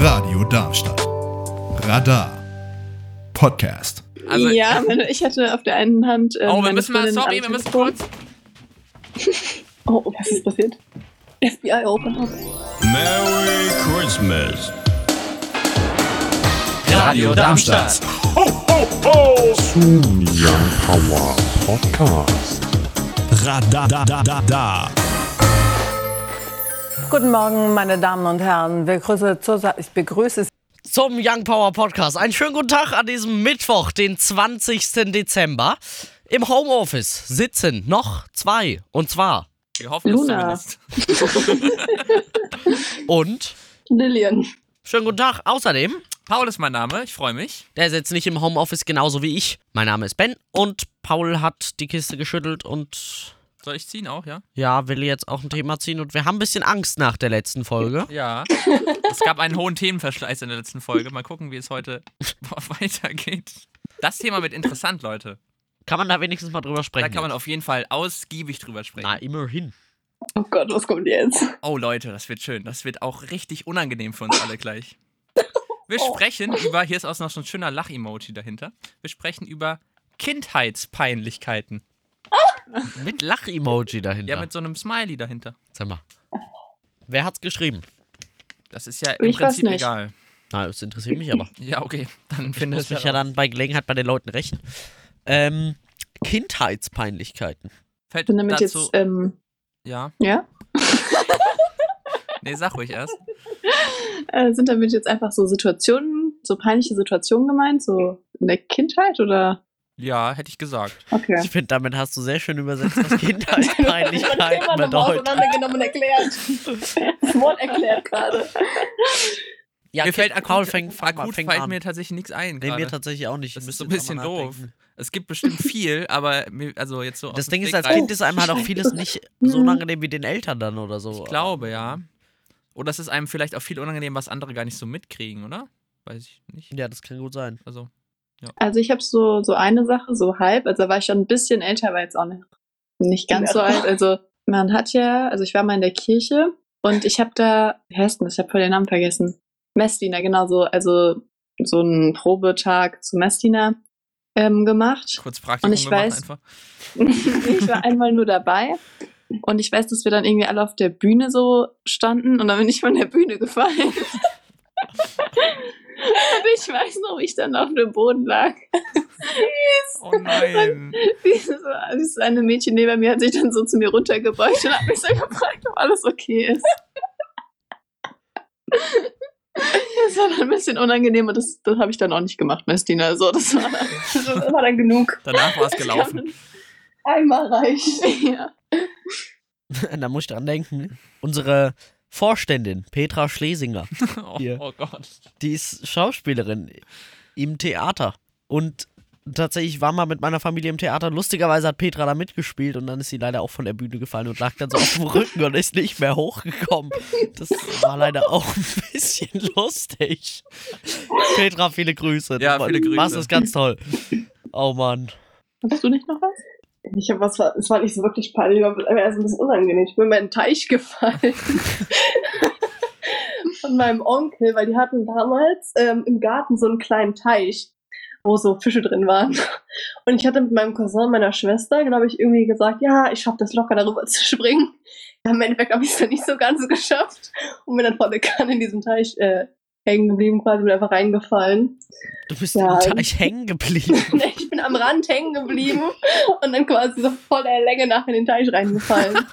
Radio Darmstadt. Radar. Podcast. Also, ja, ich hatte auf der einen Hand. Äh, oh, wir müssen mal, sorry, wir müssen kurz. Oh, was ist passiert? FBI open up. Merry Christmas. Radio Darmstadt. Young Power Podcast. Radadadada. Guten Morgen, meine Damen und Herren. Begrüße zur Sa ich begrüße Sie zum Young Power Podcast. Einen schönen guten Tag an diesem Mittwoch, den 20. Dezember. Im Homeoffice sitzen noch zwei. Und zwar Wir hoffen Luna. es zumindest. und Lillian. schönen guten Tag. Außerdem, Paul ist mein Name, ich freue mich. der sitzt nicht im Homeoffice genauso wie ich. Mein Name ist Ben und Paul hat die Kiste geschüttelt und Soll ich ziehen auch, ja? ja, will jetzt auch ein Thema ziehen und wir haben ein bisschen Angst nach der letzten Folge. Ja. es gab einen hohen Themenverschleiß in der letzten Folge. Mal gucken, wie es heute weitergeht. Das Thema wird interessant, Leute. Kann man da wenigstens mal drüber sprechen? Da kann man auf jeden Fall ausgiebig drüber sprechen. Na, immerhin. Oh Gott, was kommt jetzt? Oh Leute, das wird schön. Das wird auch richtig unangenehm für uns alle gleich. Wir sprechen über, hier ist auch noch so ein schöner Lach-Emoji dahinter. Wir sprechen über Kindheitspeinlichkeiten. Mit Lach-Emoji dahinter. Ja, mit so einem Smiley dahinter. Sag mal. Wer hat's geschrieben? Das ist ja im Ich weiß Prinzip nicht. egal. Na, das interessiert mich aber. Ja, okay. Dann Ich finde muss es mich ja dann bei Gelegenheit bei den Leuten rächen. Ähm, Kindheitspeinlichkeiten. Fällt Bin damit dazu, jetzt, ähm, ja. ja? Nee, sag ruhig erst. Äh, sind damit jetzt einfach so Situationen, so peinliche Situationen gemeint, so in der Kindheit oder? Ja, hätte ich gesagt. Okay. Ich finde, damit hast du sehr schön übersetzt, was Kindheitspeinlichkeiten bedeutet. auseinandergenommen und erklärt. Das Wort erklärt gerade. Ja, mir fällt akut, Paul fängt, fang mal, akut fängt fällt an. mir tatsächlich nichts ein. Nee, mir tatsächlich auch nicht. Das ist so ein bisschen doof. Es gibt bestimmt viel, aber mir, also jetzt so. Das Ding ist, als Stegreif- Kind ist einem halt auch vieles nicht so unangenehm wie den Eltern dann oder so. Ich glaube, ja. Oder es ist einem vielleicht auch viel unangenehm, was andere gar nicht so mitkriegen, oder? Weiß ich nicht. Ja, das kann gut sein. Also, Also ich habe so, so eine Sache, so halb, also da war ich schon ein bisschen älter, aber jetzt auch nicht, nicht ganz so alt. Also man hat ja, also ich war mal in der Kirche und ich habe da, wie heißt denn das? Ich habe voll den Namen vergessen. Messdiener, genau so, also so einen Probetag zu Messdiener ähm, gemacht. kurz Praktikum Und ich gemacht weiß- einfach. ich war einmal nur dabei und ich weiß, dass wir dann irgendwie alle auf der Bühne so standen und dann bin ich von der Bühne gefallen. und ich weiß noch, wie ich dann auf dem Boden lag. Oh nein. Dieses, dieses eine Mädchen neben mir hat sich dann so zu mir runtergebeugt und hat mich so gefragt, ob alles okay ist. Das war dann ein bisschen unangenehm und das, das habe ich dann auch nicht gemacht, Messdiener. So, das, war dann, das war dann genug. Danach war es gelaufen. Einmal reicht. Ja. da muss ich dran denken. Unsere Vorständin, Petra Schlesinger, Oh, Hier. oh Gott. die ist Schauspielerin im Theater. Und tatsächlich war mal mit meiner Familie im Theater. Lustigerweise hat Petra da mitgespielt und dann ist sie leider auch von der Bühne gefallen und lag dann so auf dem Rücken und ist nicht mehr hochgekommen. Das war leider auch ein bisschen lustig. Petra, viele Grüße. Ja, viele Grüße. machst es ganz toll. Oh Mann. Hast du nicht noch was? Ich habe was, es war nicht so wirklich peinlich, aber erst ein bisschen unangenehm. Ich bin in meinen Teich gefallen. Von meinem Onkel, weil die hatten damals ähm, im Garten so einen kleinen Teich, wo so Fische drin waren. Und ich hatte mit meinem Cousin meiner Schwester, glaube ich, irgendwie gesagt, ja, ich schaffe das locker darüber zu springen. Ja, Im Endeffekt habe ich es dann nicht so ganz geschafft und bin dann volle Kanne in diesem Teich äh, hängen geblieben, quasi bin einfach reingefallen. Du bist Ja. im Teich hängen geblieben. Ich bin am Rand hängen geblieben und dann quasi so voll der Länge nach in den Teich reingefallen.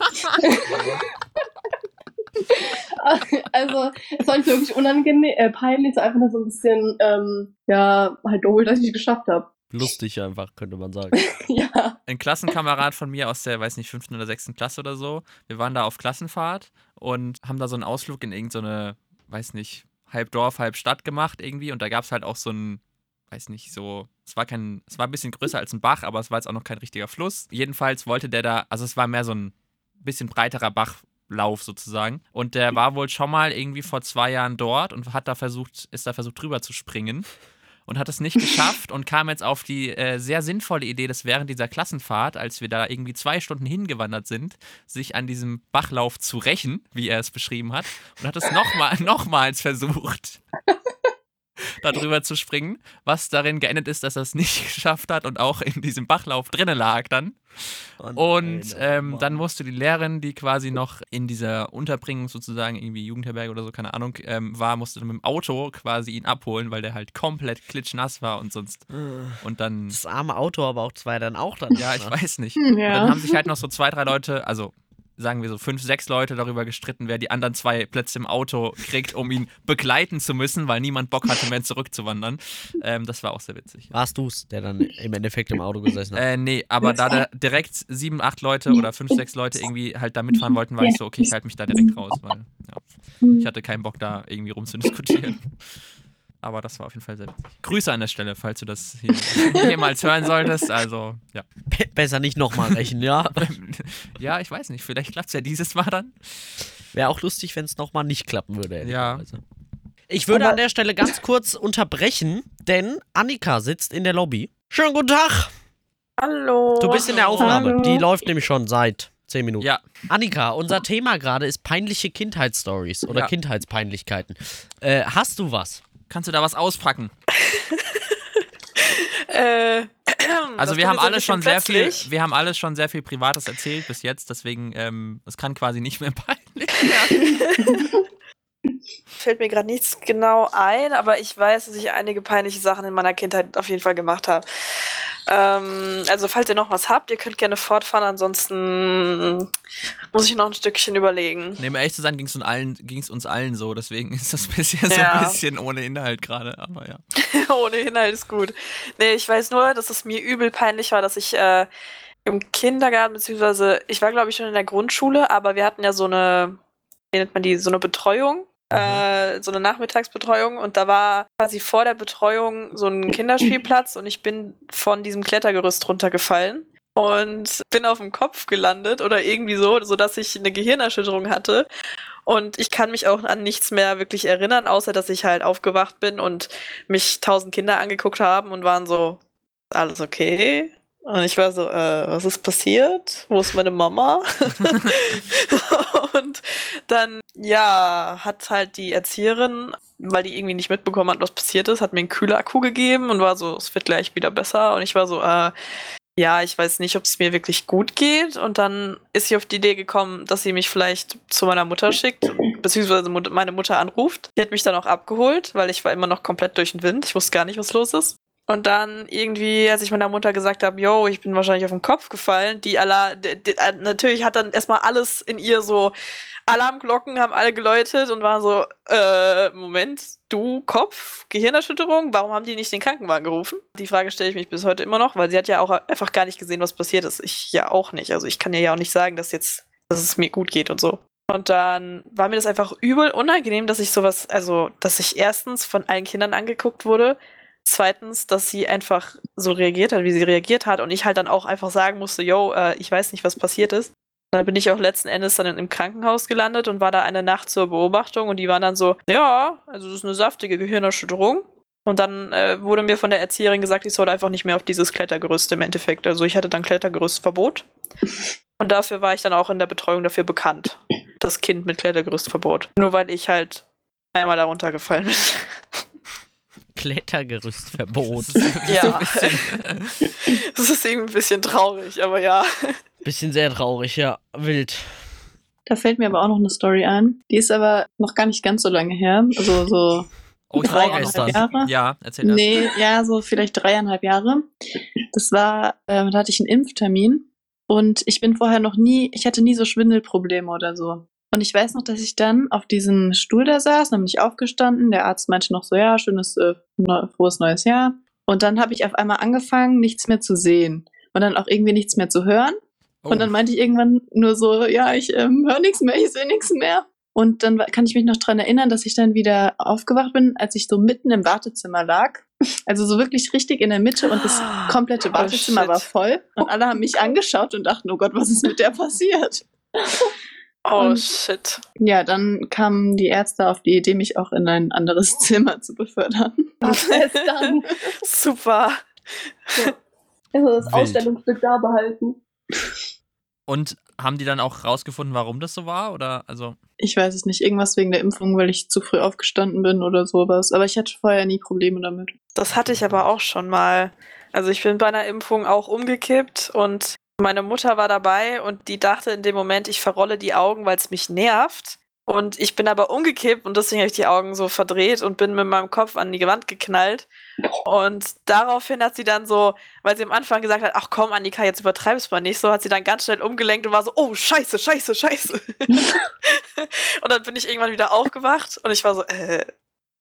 also, es war nicht wirklich unangenehm, äh, peinlich, es war einfach nur so ein bisschen, ähm, ja, halt doof, dass ich es geschafft habe. Lustig einfach, könnte man sagen. ja. Ein Klassenkamerad von mir aus der, weiß nicht, fünften oder sechsten Klasse oder so. Wir waren da auf Klassenfahrt und haben da so einen Ausflug in irgendeine, weiß nicht, halb Dorf, halb Stadt gemacht irgendwie. Und da gab es halt auch so ein, weiß nicht, so, es war kein, es war ein bisschen größer als ein Bach, aber es war jetzt auch noch kein richtiger Fluss. Jedenfalls wollte der da, also es war mehr so ein bisschen breiterer Bachlauf sozusagen. Und der war wohl schon mal irgendwie vor zwei Jahren dort und hat da versucht, ist da versucht drüber zu springen. Und hat es nicht geschafft und kam jetzt auf die äh, sehr sinnvolle Idee, dass während dieser Klassenfahrt, als wir da irgendwie zwei Stunden hingewandert sind, sich an diesem Bachlauf zu rächen, wie er es beschrieben hat, und hat es nochmal, nochmals versucht. darüber zu springen, was darin geendet ist, dass er es nicht geschafft hat und auch in diesem Bachlauf drinnen lag dann. Oh Und oh ähm, dann musste die Lehrerin, die quasi noch in dieser Unterbringung sozusagen, irgendwie Jugendherberge oder so, keine Ahnung, ähm, war, musste dann mit dem Auto quasi ihn abholen, weil der halt komplett klitschnass war und sonst. Und dann, Das arme Auto, aber auch zwei dann auch dann. ja, ich weiß nicht. Hm, Und dann Ja. haben sich halt noch so zwei, drei Leute, also sagen wir so fünf, sechs Leute darüber gestritten, wer die anderen zwei Plätze im Auto kriegt, um ihn begleiten zu müssen, weil niemand Bock hatte mehr zurückzuwandern. Ähm, das war auch sehr witzig. Warst du's, der dann im Endeffekt im Auto gesessen hat? Äh, nee, aber da da direkt sieben, acht Leute oder fünf, sechs Leute irgendwie halt da mitfahren wollten, war ich so, okay, ich halte mich da direkt raus, weil ja, ich hatte keinen Bock da irgendwie rumzudiskutieren. Aber das war auf jeden Fall sehr witzig. Grüße an der Stelle, falls du das hier jemals hören solltest. Also, ja. Be besser nicht nochmal rächen, ja? Ja, ich weiß nicht, vielleicht klappt es ja dieses Mal dann. Wäre auch lustig, wenn es nochmal nicht klappen würde. Ja. Ich würde Aber- an der Stelle ganz kurz unterbrechen, denn Annika sitzt in der Lobby. Schönen guten Tag! Hallo. Du bist in der Aufnahme. Hallo. Die läuft nämlich schon seit 10 Minuten. Ja, Annika, unser Thema gerade ist peinliche Kindheitsstories oder Ja. Kindheitspeinlichkeiten. Äh, hast du was? Kannst du da was auspacken? Äh, Also wir haben alle schon sehr viel, wir haben alles schon sehr viel Privates erzählt bis jetzt, deswegen ähm, es kann quasi nicht mehr peinlich werden. Fällt mir gerade nichts genau ein, aber ich weiß, dass ich einige peinliche Sachen in meiner Kindheit auf jeden Fall gemacht habe. Ähm, also falls ihr noch was habt, ihr könnt gerne fortfahren, ansonsten muss ich noch ein Stückchen überlegen. Nee, um ehrlich zu sein, ging es uns, uns allen so, deswegen ist das bisher so Ja. ein bisschen ohne Inhalt gerade, aber ja. Ohne Inhalt ist gut. Nee, ich weiß nur, dass es mir übel peinlich war, dass ich äh, im Kindergarten, beziehungsweise ich war, glaube ich, schon in der Grundschule, aber wir hatten ja so eine, wie nennt man die, so eine Betreuung. Äh, so eine Nachmittagsbetreuung und da war quasi vor der Betreuung so ein Kinderspielplatz und ich bin von diesem Klettergerüst runtergefallen und bin auf dem Kopf gelandet oder irgendwie so, sodass ich eine Gehirnerschütterung hatte. Und ich kann mich auch an nichts mehr wirklich erinnern, außer dass ich halt aufgewacht bin und mich tausend Kinder angeguckt haben und waren so, alles okay? Und ich war so, äh, was ist passiert? Wo ist meine Mama? und dann, ja, hat halt die Erzieherin, weil die irgendwie nicht mitbekommen hat, was passiert ist, hat mir einen Kühlakku gegeben und war so, es wird gleich wieder besser. Und ich war so, äh, ja, ich weiß nicht, ob es mir wirklich gut geht. Und dann ist sie auf die Idee gekommen, dass sie mich vielleicht zu meiner Mutter schickt, beziehungsweise meine Mutter anruft. Die hat mich dann auch abgeholt, weil ich war immer noch komplett durch den Wind. Ich wusste gar nicht, was los ist. Und dann irgendwie, als ich meiner Mutter gesagt habe, yo, ich bin wahrscheinlich auf den Kopf gefallen, die d- äh, natürlich hat dann erstmal alles in ihr so, Alarmglocken haben alle geläutet und war so, äh, Moment, du Kopf, Gehirnerschütterung, warum haben die nicht den Krankenwagen gerufen? Die Frage stelle ich mich bis heute immer noch, weil sie hat ja auch einfach gar nicht gesehen, was passiert ist. Ich ja auch nicht. Also ich kann ihr ja auch nicht sagen, dass jetzt, dass es mir gut geht und so. Und dann war mir das einfach übel unangenehm, dass ich sowas, also, dass ich erstens von allen Kindern angeguckt wurde, zweitens, dass sie einfach so reagiert hat, wie sie reagiert hat und ich halt dann auch einfach sagen musste, yo, äh, ich weiß nicht, was passiert ist. Dann bin ich auch letzten Endes dann im Krankenhaus gelandet und war da eine Nacht zur Beobachtung und die waren dann so, ja, also das ist eine saftige Gehirnerschütterung. Und dann äh, wurde mir von der Erzieherin gesagt, ich soll einfach nicht mehr auf dieses Klettergerüst im Endeffekt. Also ich hatte dann Klettergerüstverbot. Und dafür war ich dann auch in der Betreuung dafür bekannt. Das Kind mit Klettergerüstverbot. Nur weil ich halt einmal darunter gefallen bin. Klettergerüstverbot. Das Ja. Das ist irgendwie ein bisschen traurig, aber ja. Bisschen sehr traurig, ja. Wild. Da fällt mir aber auch noch eine Story ein. Die ist aber noch gar nicht ganz so lange her. Also so oh, ich Jahre. Ja, erzähl das. Nee, ja, so vielleicht dreieinhalb Jahre. Das war, ähm, da hatte ich einen Impftermin und ich bin vorher noch nie, ich hatte nie so Schwindelprobleme oder so. Und ich weiß noch, dass ich dann auf diesem Stuhl da saß, dann bin ich aufgestanden. Der Arzt meinte noch so, ja, schönes, äh, neu, frohes neues Jahr. Und dann habe ich auf einmal angefangen, nichts mehr zu sehen und dann auch irgendwie nichts mehr zu hören. Oh. Und dann meinte ich irgendwann nur so, ja, ich ähm, höre nichts mehr, ich sehe nichts mehr. Und dann kann ich mich noch dran erinnern, dass ich dann wieder aufgewacht bin, als ich so mitten im Wartezimmer lag. Also so wirklich richtig in der Mitte und das komplette Oh, Wartezimmer shit. war voll. Und alle haben mich angeschaut und dachten, oh Gott, was ist mit der passiert? Oh Und- shit. Ja, dann kamen die Ärzte auf die Idee, mich auch in ein anderes Zimmer zu befördern. Was heißt dann? Super. Also das Wild. Ausstellungsstück da behalten. Und haben die dann auch rausgefunden, warum das so war? Oder also. Ich weiß es nicht, irgendwas wegen der Impfung, weil ich zu früh aufgestanden bin oder sowas. Aber ich hatte vorher nie Probleme damit. Das hatte ich aber auch schon mal. Also ich bin bei einer Impfung auch umgekippt und meine Mutter war dabei und die dachte in dem Moment, ich verrolle die Augen, weil es mich nervt. Und ich bin aber umgekippt und deswegen habe ich die Augen so verdreht und bin mit meinem Kopf an die Wand geknallt. Und daraufhin hat sie dann so, weil sie am Anfang gesagt hat, ach komm, Annika, jetzt übertreib's mal nicht, so hat sie dann ganz schnell umgelenkt und war so, oh, scheiße, scheiße, scheiße. und dann bin ich irgendwann wieder aufgewacht und ich war so, äh,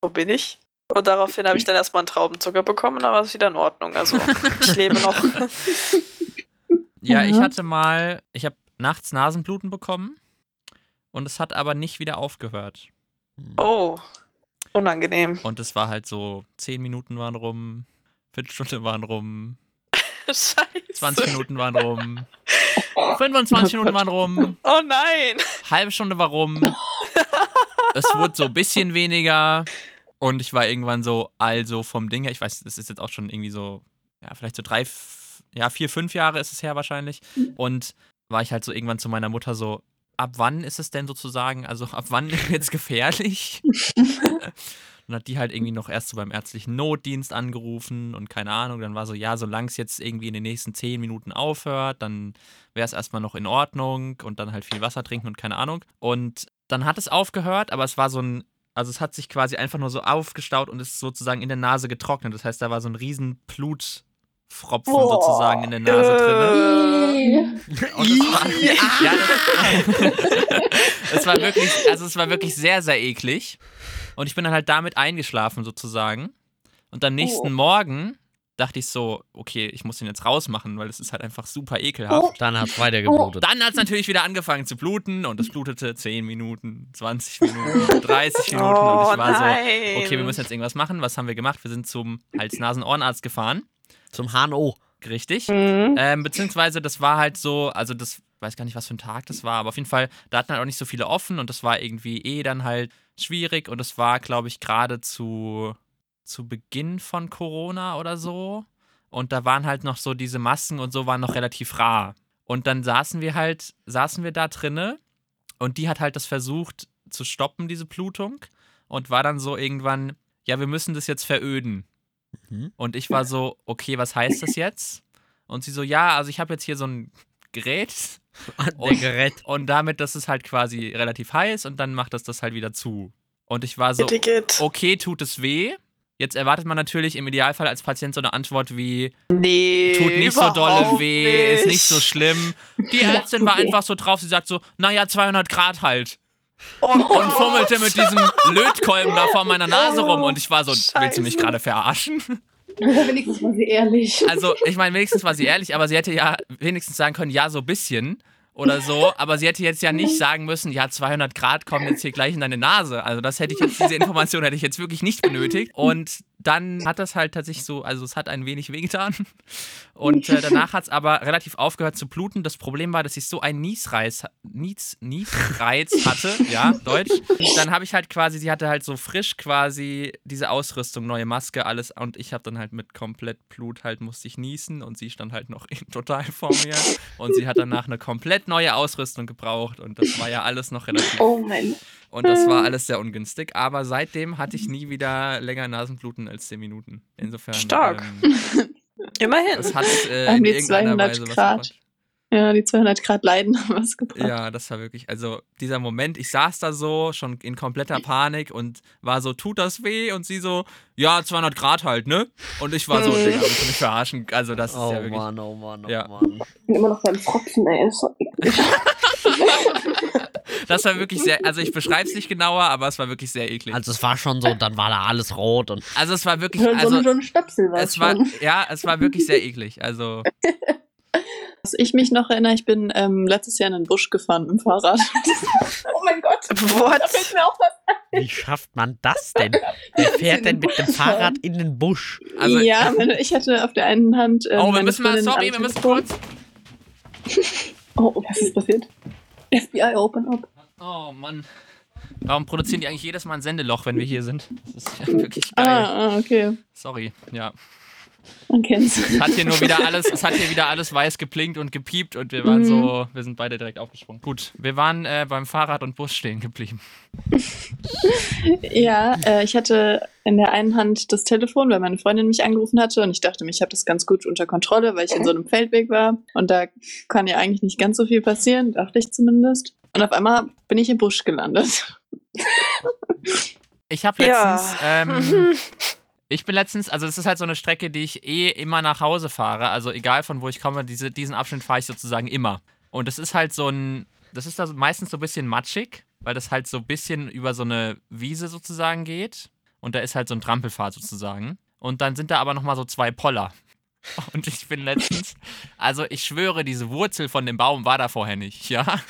wo bin ich? Und daraufhin habe ich dann erstmal einen Traubenzucker bekommen und dann war es wieder in Ordnung. Also ich lebe noch. Ja, ich Mhm. hatte mal, ich habe nachts Nasenbluten bekommen und es hat aber nicht wieder aufgehört. Oh, unangenehm. Und es war halt so, 10 Minuten waren rum, Viertelstunde waren rum, Scheiße. 20 Minuten waren rum, 25 Minuten waren rum, Oh nein. halbe Stunde war rum. es wurde so ein bisschen weniger und ich war irgendwann so, also vom Ding her, ich weiß, das ist jetzt auch schon irgendwie so, ja, vielleicht so drei, ja, vier, fünf Jahre ist es her wahrscheinlich. Und war ich halt so irgendwann zu meiner Mutter so, ab wann ist es denn sozusagen, also ab wann es gefährlich? Und hat die halt irgendwie noch erst so beim ärztlichen Notdienst angerufen und keine Ahnung, dann war so, ja, solange es jetzt irgendwie in den nächsten zehn Minuten aufhört, dann wäre es erstmal noch in Ordnung und dann halt viel Wasser trinken und keine Ahnung. Und dann hat es aufgehört, aber es war so ein, also es hat sich quasi einfach nur so aufgestaut und ist sozusagen in der Nase getrocknet. Das heißt, da war so ein riesen Blutfropfen Boah. sozusagen in der Nase drin. Äh. Und es war, ja, das, es war wirklich, also es war wirklich sehr, sehr eklig. Und ich bin dann halt damit eingeschlafen sozusagen. Und am nächsten Oh. Morgen dachte ich so, okay, ich muss den jetzt rausmachen, weil es ist halt einfach super ekelhaft. Oh. Dann hat es weiter geblutet. Dann hat es natürlich wieder angefangen zu bluten und es blutete 10 Minuten, 20 Minuten, 30 Minuten und Oh ich war nein. so, okay, wir müssen jetzt irgendwas machen. Was haben wir gemacht? Wir sind zum Hals-Nasen-Ohrenarzt gefahren. Zum HNO. Richtig. Mhm. Ähm, beziehungsweise das war halt so, also das weiß gar nicht, was für ein Tag das war, aber auf jeden Fall, da hatten halt auch nicht so viele offen und das war irgendwie eh dann halt schwierig und es war, glaube ich, gerade zu, zu Beginn von Corona oder so. Und da waren halt noch so diese Masken und so waren noch relativ rar. Und dann saßen wir halt, saßen wir da drinne und die hat halt das versucht zu stoppen, diese Blutung. Und war dann so irgendwann, ja, wir müssen das jetzt veröden. Mhm. Und ich war so, okay, was heißt das jetzt? Und sie so, ja, also ich habe jetzt hier so ein Gerät Der Gerät. und damit, das ist halt quasi relativ heiß und dann macht das das halt wieder zu. Und ich war so, okay, tut es weh? Jetzt erwartet man natürlich im Idealfall als Patient so eine Antwort wie, Nee. tut nicht so dolle weh, ist nicht so nicht. schlimm. Die Ärztin war einfach so drauf, sie sagt so, naja, 200 Grad halt. Oh, Und fummelte mit diesem Lötkolben da vor meiner Nase rum und ich war so, willst du mich Scheiße. gerade verarschen? Wenigstens war sie ehrlich. Also, ich meine, wenigstens war sie ehrlich, aber sie hätte ja wenigstens sagen können, ja, so ein bisschen oder so. Aber sie hätte jetzt ja nicht sagen müssen, ja, 200 Grad kommen jetzt hier gleich in deine Nase. Also, das hätte ich jetzt, diese Information hätte ich jetzt wirklich nicht benötigt. Und dann hat das halt tatsächlich so, also es hat ein wenig wehgetan. Und äh, danach hat es aber relativ aufgehört zu bluten. Das Problem war, dass ich so einen Niesreiz, Nies, Niesreiz hatte, ja, Deutsch. Dann habe ich halt quasi, sie hatte halt so frisch quasi diese Ausrüstung, neue Maske, alles. Und ich habe dann halt mit komplett Blut halt musste ich niesen und sie stand halt noch in, total vor mir. Und sie hat danach eine komplett neue Ausrüstung gebraucht. Und das war ja alles noch relativ Oh mein. und das war alles sehr ungünstig. Aber seitdem hatte ich nie wieder länger Nasenbluten als 10 Minuten. Insofern. Stark. Ähm, Immerhin. es hat äh, in die irgendeiner 200 Weise Grad. Ja, die 200 Grad Leiden haben was gebracht. Ja, das war wirklich, also dieser Moment, ich saß da so, schon in kompletter Panik und war so, tut das weh? Und sie so, ja, 200 Grad halt, ne? Und ich war so, Mhm. Digga, willst du mich verarschen? Also das ist Oh ja wirklich, Mann, oh Mann, oh Ja. Mann. Ich bin immer noch beim Tropfen, ey. Das war wirklich sehr, also ich beschreibe es nicht genauer, aber es war wirklich sehr eklig. Also es war schon so, dann war da alles rot und Also es war wirklich, so, also so ein Stöpsel war es war, schon. ja, es war wirklich sehr eklig. Also Was ich mich noch erinnere, ich bin ähm, letztes Jahr in den Busch gefahren mit dem Fahrrad. Oh mein Gott. What? Da fällt mir auch was wie schafft man das denn? Wer fährt denn mit dem Fahrrad in den Busch? Also, ja, ich hatte auf der einen Hand. Ähm, oh, wir müssen mal, sorry, wir müssen kurz. Oh, was ist passiert? FBI, open up. Oh Mann. Warum produzieren die eigentlich jedes Mal ein Sendeloch, wenn wir hier sind? Das ist ja wirklich geil. Ah, ah, okay. Sorry, ja. Man kennt's. Es hat hier nur wieder alles, es hat hier wieder alles weiß geplinkt und gepiept und wir waren Mhm. so, wir sind beide direkt aufgesprungen. Gut, wir waren äh, beim Fahrrad und Bus stehen geblieben. Ja, äh, ich hatte in der einen Hand das Telefon, weil meine Freundin mich angerufen hatte und ich dachte mir, ich habe das ganz gut unter Kontrolle, weil ich in so einem Feldweg war und da kann ja eigentlich nicht ganz so viel passieren, dachte ich zumindest. Und auf einmal bin ich im Busch gelandet. Ich habe Ja. letztens, ähm, ich bin letztens, also es ist halt so eine Strecke, die ich eh immer nach Hause fahre. Also egal von wo ich komme, diese, diesen Abschnitt fahre ich sozusagen immer. Und es ist halt so ein, das ist da meistens so ein bisschen matschig, weil das halt so ein bisschen über so eine Wiese sozusagen geht. Und da ist halt so ein Trampelpfad sozusagen. Und dann sind da aber nochmal so zwei Poller. Und ich bin letztens, also ich schwöre, diese Wurzel von dem Baum war da vorher nicht, ja.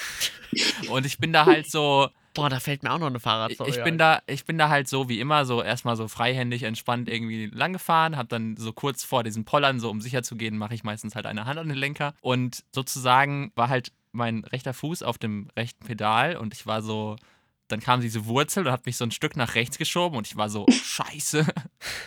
Und ich bin da halt so, Boah, da fällt mir auch noch eine Fahrradstory ich bin da, ich bin da halt so wie immer so erstmal so freihändig entspannt irgendwie lang gefahren, hab dann so kurz vor diesen Pollern so um sicher zu gehen, mache ich meistens halt eine Hand an den Lenker und sozusagen war halt mein rechter Fuß auf dem rechten Pedal und ich war so dann kam diese Wurzel und hat mich so ein Stück nach rechts geschoben und ich war so scheiße.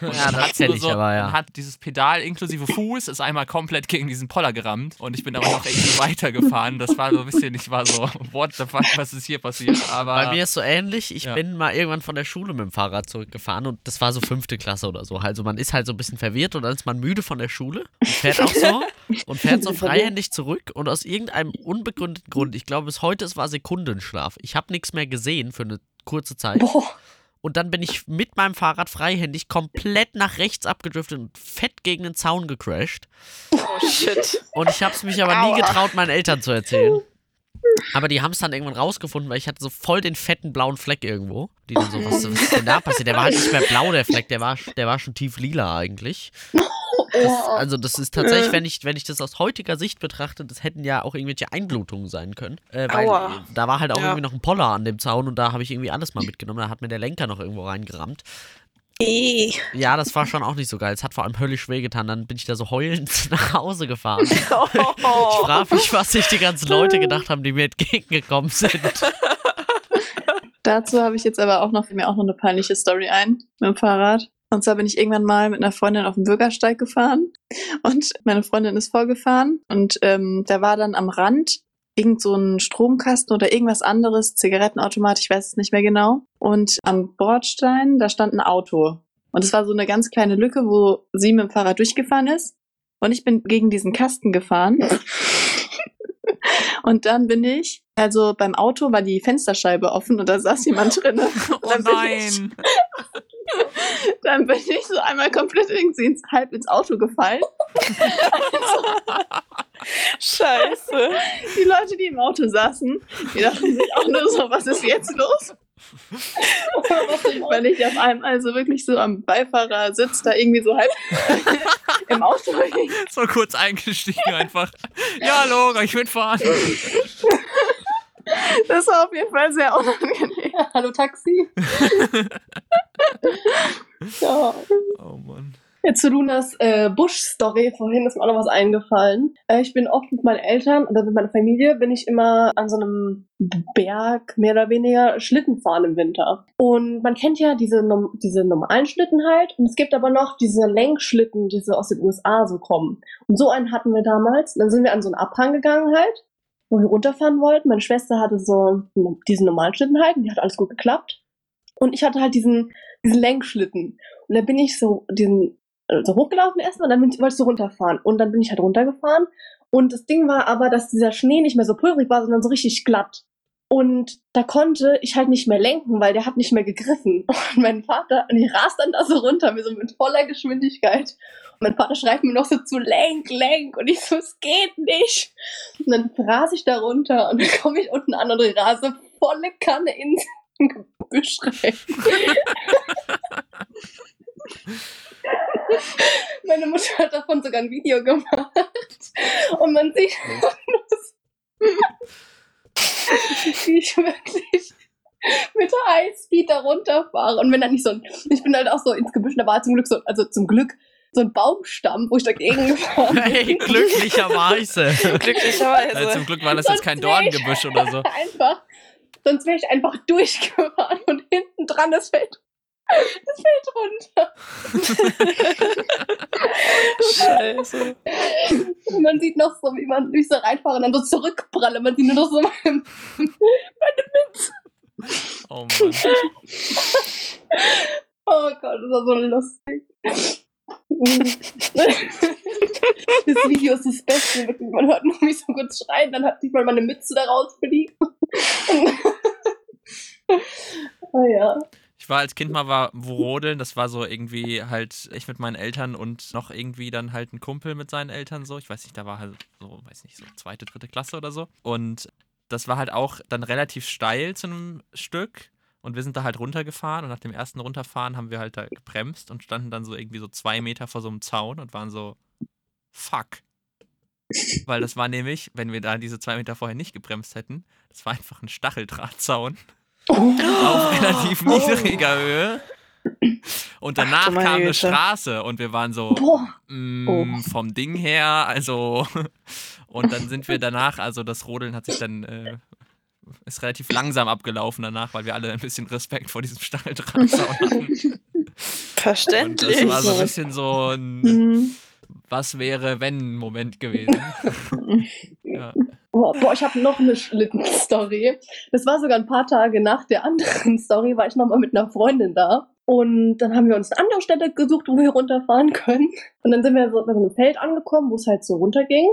Und Ja, dann das hat's kenn nur ich so, aber, ja. hat dieses Pedal inklusive Fuß ist einmal komplett gegen diesen Poller gerammt und ich bin aber noch irgendwie weitergefahren. Das war so ein bisschen, ich war so, what the fuck, was ist hier passiert? Aber Bei mir ist so ähnlich. Ich Ja. bin mal irgendwann von der Schule mit dem Fahrrad zurückgefahren und das war so fünfte Klasse oder so. Also man ist halt so ein bisschen verwirrt und dann ist man müde von der Schule und fährt auch so und fährt so freihändig zurück und aus irgendeinem unbegründeten Grund, ich glaube bis heute, es war Sekundenschlaf. Ich habe nichts mehr gesehen für eine kurze Zeit. Boah. Und dann bin ich mit meinem Fahrrad freihändig komplett nach rechts abgedriftet und fett gegen den Zaun gecrashed. Oh shit. Und ich habe es mich aber nie Aua. getraut, meinen Eltern zu erzählen. Aber die haben es dann irgendwann rausgefunden, weil ich hatte so voll den fetten blauen Fleck irgendwo. Die dann so, was, was ist denn da passiert? Der war halt nicht mehr blau, der Fleck, der war, der war schon tief lila eigentlich. Das, also das ist tatsächlich, wenn ich, wenn ich das aus heutiger Sicht betrachte, das hätten ja auch irgendwelche Einblutungen sein können. Äh, weil Aua. äh, da war halt auch Ja. irgendwie noch ein Poller an dem Zaun und da habe ich irgendwie alles mal mitgenommen. Da hat mir der Lenker noch irgendwo reingerammt. Eh. Ja, das war schon auch nicht so geil. Es hat vor allem höllisch wehgetan. Dann bin ich da so heulend nach Hause gefahren. Ich Oh. frage mich, was sich die ganzen Leute gedacht haben, die mir entgegengekommen sind. Dazu habe ich jetzt aber auch noch, fällt mir auch noch eine peinliche Story ein mit dem Fahrrad. Und zwar bin ich irgendwann mal mit einer Freundin auf dem Bürgersteig gefahren und meine Freundin ist vorgefahren und ähm, da war dann am Rand irgend so ein Stromkasten oder irgendwas anderes, Zigarettenautomat, ich weiß es nicht mehr genau. Und am Bordstein, da stand ein Auto. Und es war so eine ganz kleine Lücke, wo sie mit dem Fahrrad durchgefahren ist. Und ich bin gegen diesen Kasten gefahren. Und dann bin ich, also beim Auto war die Fensterscheibe offen und da saß jemand drin. Oh nein! Dann bin ich so einmal komplett irgendwie ins, halb ins Auto gefallen. Scheiße. Die Leute, die im Auto saßen, die dachten sich auch nur so, was ist jetzt los? Weil ich auf einmal so wirklich so am Beifahrersitz da irgendwie so halb im Auto hing. So kurz eingestiegen einfach. Ja, hallo, ich will fahren. Das war auf jeden Fall sehr unangenehm. Hallo Taxi. ja. Oh Mann. Jetzt zu Lunas äh, Busch-Story vorhin ist mir auch noch was eingefallen. Äh, ich bin oft mit meinen Eltern oder mit meiner Familie bin ich immer an so einem Berg mehr oder weniger Schlitten fahren im Winter. Und man kennt ja diese, diese normalen Schlitten halt. Und es gibt aber noch diese Lenkschlitten, die so aus den USA so kommen. Und so einen hatten wir damals. Dann sind wir an so einen Abhang gegangen halt, wo wir runterfahren wollten. Meine Schwester hatte so diesen normalen Schlitten halt und die hat alles gut geklappt. Und ich hatte halt diesen, diesen Lenkschlitten. Und dann bin ich so diesen äh, so hochgelaufen erstmal, dann bin ich, wollte ich so runterfahren. Und dann bin ich halt runtergefahren. Und das Ding war aber, dass dieser Schnee nicht mehr so pulverig war, sondern so richtig glatt. Und da konnte ich halt nicht mehr lenken, weil der hat nicht mehr gegriffen. Und mein Vater, und ich ras dann da so runter, mit so mit voller Geschwindigkeit. Und mein Vater schreit mir noch so zu, lenk, lenk. Und ich so, es geht nicht. Und dann ras ich da runter und dann komme ich unten an und rase volle Kanne ins Gebüsch rein. Meine Mutter hat davon sogar ein Video gemacht. Und man sieht, wie ich wirklich mit Highspeed da runterfahre. Und wenn da nicht so ein, ich bin halt auch so ins Gebüsch, da war zum Glück so, also zum Glück so ein Baumstamm, wo ich dagegen gefahren bin. Hey, glücklicherweise. Also Glücklicherweise. zum Glück war das jetzt kein Dorngebüsch oder so. Einfach sonst wäre ich einfach durchgefahren und hinten dran das fällt, das fällt runter. Scheiße. Und man sieht noch so, wie man durch so reinfahren und dann so zurückpralle. Man sieht nur noch so meine, meine Mütze. Oh Mann. Oh Gott, das war so lustig. das Video ist das Beste. wirklich. Man hört nur mich so kurz schreien, dann hat sich mal meine Mütze da rausfliegen. Oh ja. Ich war als Kind mal war rodeln, das war so irgendwie halt ich mit meinen Eltern und noch irgendwie dann halt ein Kumpel mit seinen Eltern so. Ich weiß nicht, da war halt so, weiß nicht, so zweite, dritte Klasse oder so. Und das war halt auch dann relativ steil zu einem Stück. Und wir sind da halt runtergefahren und nach dem ersten Runterfahren haben wir halt da gebremst und standen dann so irgendwie so zwei Meter vor so einem Zaun und waren so, fuck. Weil das war nämlich, wenn wir da diese zwei Meter vorher nicht gebremst hätten, das war einfach ein Stacheldrahtzaun auf relativ niedriger Höhe. Und danach meine kam eine. Straße und wir waren so, Boah. mm, Oh. vom Ding her, also. Und dann sind wir danach, also das Rodeln hat sich dann, äh, ist relativ langsam abgelaufen danach, weil wir alle ein bisschen Respekt vor diesem Stacheldrahtzaun hatten. Und Verständlich. das war so ein bisschen so ein Mhm. Was wäre, wenn Moment gewesen. ja. Boah, boah, ich habe noch eine Schlitten-Story. Das war sogar ein paar Tage nach der anderen Story, war ich nochmal mit einer Freundin da. Und dann haben wir uns eine andere Stelle gesucht, wo wir runterfahren können. Und dann sind wir so bei so einem Feld angekommen, wo es halt so runterging.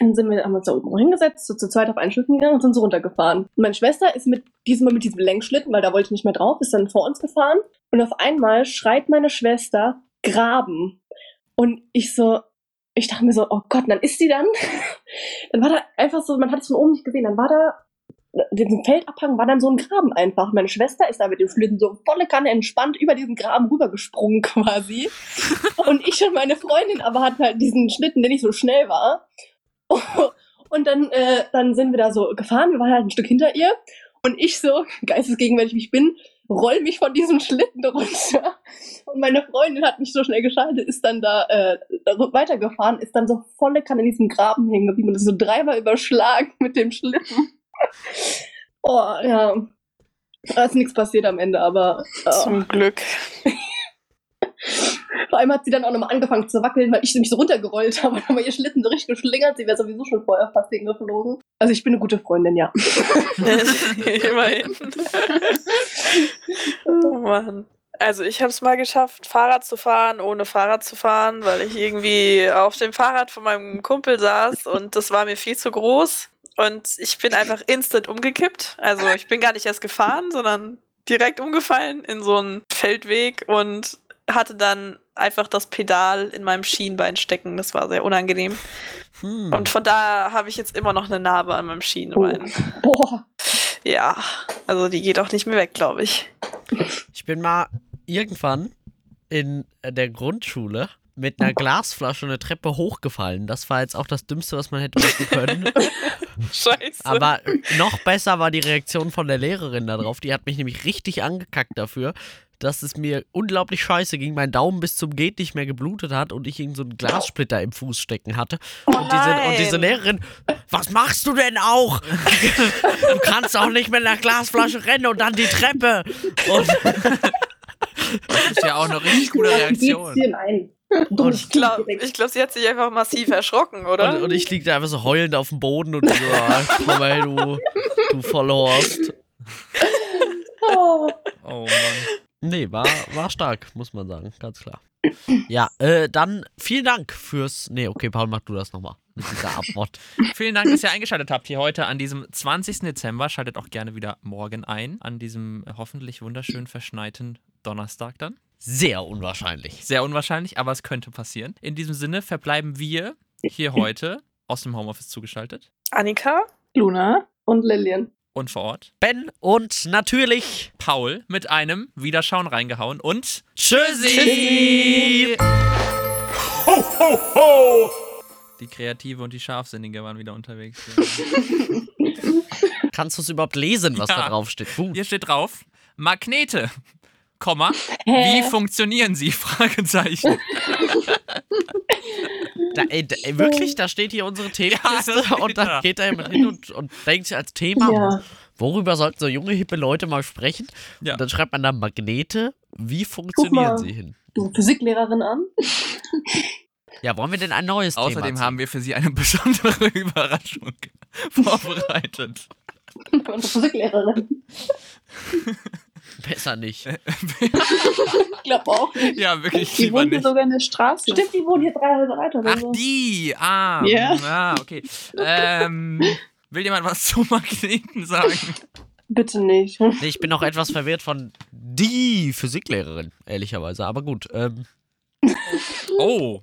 Und dann sind wir, haben uns da oben hingesetzt, so zu zweit auf einen Schlitten gegangen und sind so runtergefahren. Und meine Schwester ist mit diesmal mit diesem Längsschlitten, weil da wollte ich nicht mehr drauf, ist dann vor uns gefahren. Und auf einmal schreit meine Schwester, graben. Und ich so, ich dachte mir so, oh Gott, dann ist sie dann. dann war da einfach so, man hat es von oben nicht gesehen, dann war da, diesen Feldabhang war dann so ein Graben einfach. Meine Schwester ist da mit dem Schlitten so volle Kanne entspannt über diesen Graben rübergesprungen quasi. und ich und meine Freundin aber hatten halt diesen Schlitten, der nicht so schnell war. Und dann, äh, dann sind wir da so gefahren, wir waren halt ein Stück hinter ihr. Und ich so, geistesgegenwärtig wie ich bin, roll mich von diesem Schlitten runter. Und meine Freundin hat mich so schnell geschaltet, ist dann da äh, weitergefahren, ist dann so volle Kanne in diesem Graben hängen geblieben und ist so dreimal überschlagen mit dem Schlitten. Oh, ja. Da ist nichts passiert am Ende, aber äh, Zum Glück. vor allem hat sie dann auch nochmal angefangen zu wackeln, weil ich mich so runtergerollt habe. Dann war ihr Schlitten so richtig geschlingert, sie wäre sowieso schon vorher fast hingeflogen. Also ich bin eine gute Freundin, ja. Immerhin. oh Mann. Also ich habe es mal geschafft, Fahrrad zu fahren, ohne Fahrrad zu fahren, weil ich irgendwie auf dem Fahrrad von meinem Kumpel saß und das war mir viel zu groß. Und ich bin einfach instant umgekippt. Also ich bin gar nicht erst gefahren, sondern direkt umgefallen in so einen Feldweg und hatte dann einfach das Pedal in meinem Schienbein stecken. Das war sehr unangenehm. Hm. Und von daher habe ich jetzt immer noch eine Narbe an meinem Schienbein. Boah. Ja, also die geht auch nicht mehr weg, glaube ich. Ich bin mal irgendwann in der Grundschule mit einer Glasflasche eine Treppe hochgefallen. Das war jetzt auch das Dümmste, was man hätte machen können. Scheiße. Aber noch besser war die Reaktion von der Lehrerin darauf. Die hat mich nämlich richtig angekackt dafür, dass es mir unglaublich scheiße ging, mein Daumen bis zum Geht nicht mehr geblutet hat und ich irgend so einen Glassplitter im Fuß stecken hatte. Oh und, diese, und diese. Lehrerin, was machst du denn auch? du kannst auch nicht mit einer Glasflasche rennen und dann die Treppe. Und Das ist ja auch eine richtig gute Reaktion. Und ich glaube, ich glaub, sie hat sich einfach massiv erschrocken, oder? Und, und ich lieg da einfach so heulend auf dem Boden und so, ah, komm mal her, du, du Vollhorst. Oh. Oh Mann. Nee, war, war stark, muss man sagen, ganz klar. Ja, äh, dann vielen Dank fürs. Nee, okay, Paul, mach du das nochmal. Mit dieser Abmod. Vielen Dank, dass ihr eingeschaltet habt hier heute an diesem 20. Dezember. Schaltet auch gerne wieder morgen ein, an diesem hoffentlich wunderschön verschneiten Donnerstag dann. Sehr unwahrscheinlich. Sehr unwahrscheinlich, aber es könnte passieren. In diesem Sinne verbleiben wir hier heute aus dem Homeoffice zugeschaltet Annika? Luna und Lillian. Und vor Ort. Ben und natürlich Paul mit einem Wiederschauen reingehauen und Tschüssi! die Kreative und die Scharfsinnige waren wieder unterwegs. Kannst du es überhaupt lesen, was Ja. da drauf steht? Puh. Hier steht drauf: Magnete, Komma, wie Hä? funktionieren sie? Fragezeichen. Da, ey, da, ey, wirklich, da steht hier unsere Themenliste steht und dann da. geht da jemand hin und, und denkt sich als Thema, Ja. Worüber sollten so junge, hippe Leute mal sprechen? Ja. Und dann schreibt man da Magnete. Wie funktionieren sie hin? Du Physiklehrerin an. Ja, wollen wir denn ein neues Außerdem Thema haben wir für Sie eine besondere Überraschung vorbereitet. Unsere Physiklehrerin. Besser nicht. Ich glaube auch nicht. ja, wirklich Die lieber wohnt hier nicht. sogar in der Straße. Stimmt, die wohnen hier drei Häuser weiter oder Ach, so. die! Ah, Ja. ah okay. Ähm, will jemand was zu Magneten sagen? Bitte nicht. Nee, ich bin noch etwas verwirrt von die Physiklehrerin, ehrlicherweise. Aber gut. Ähm, Oh,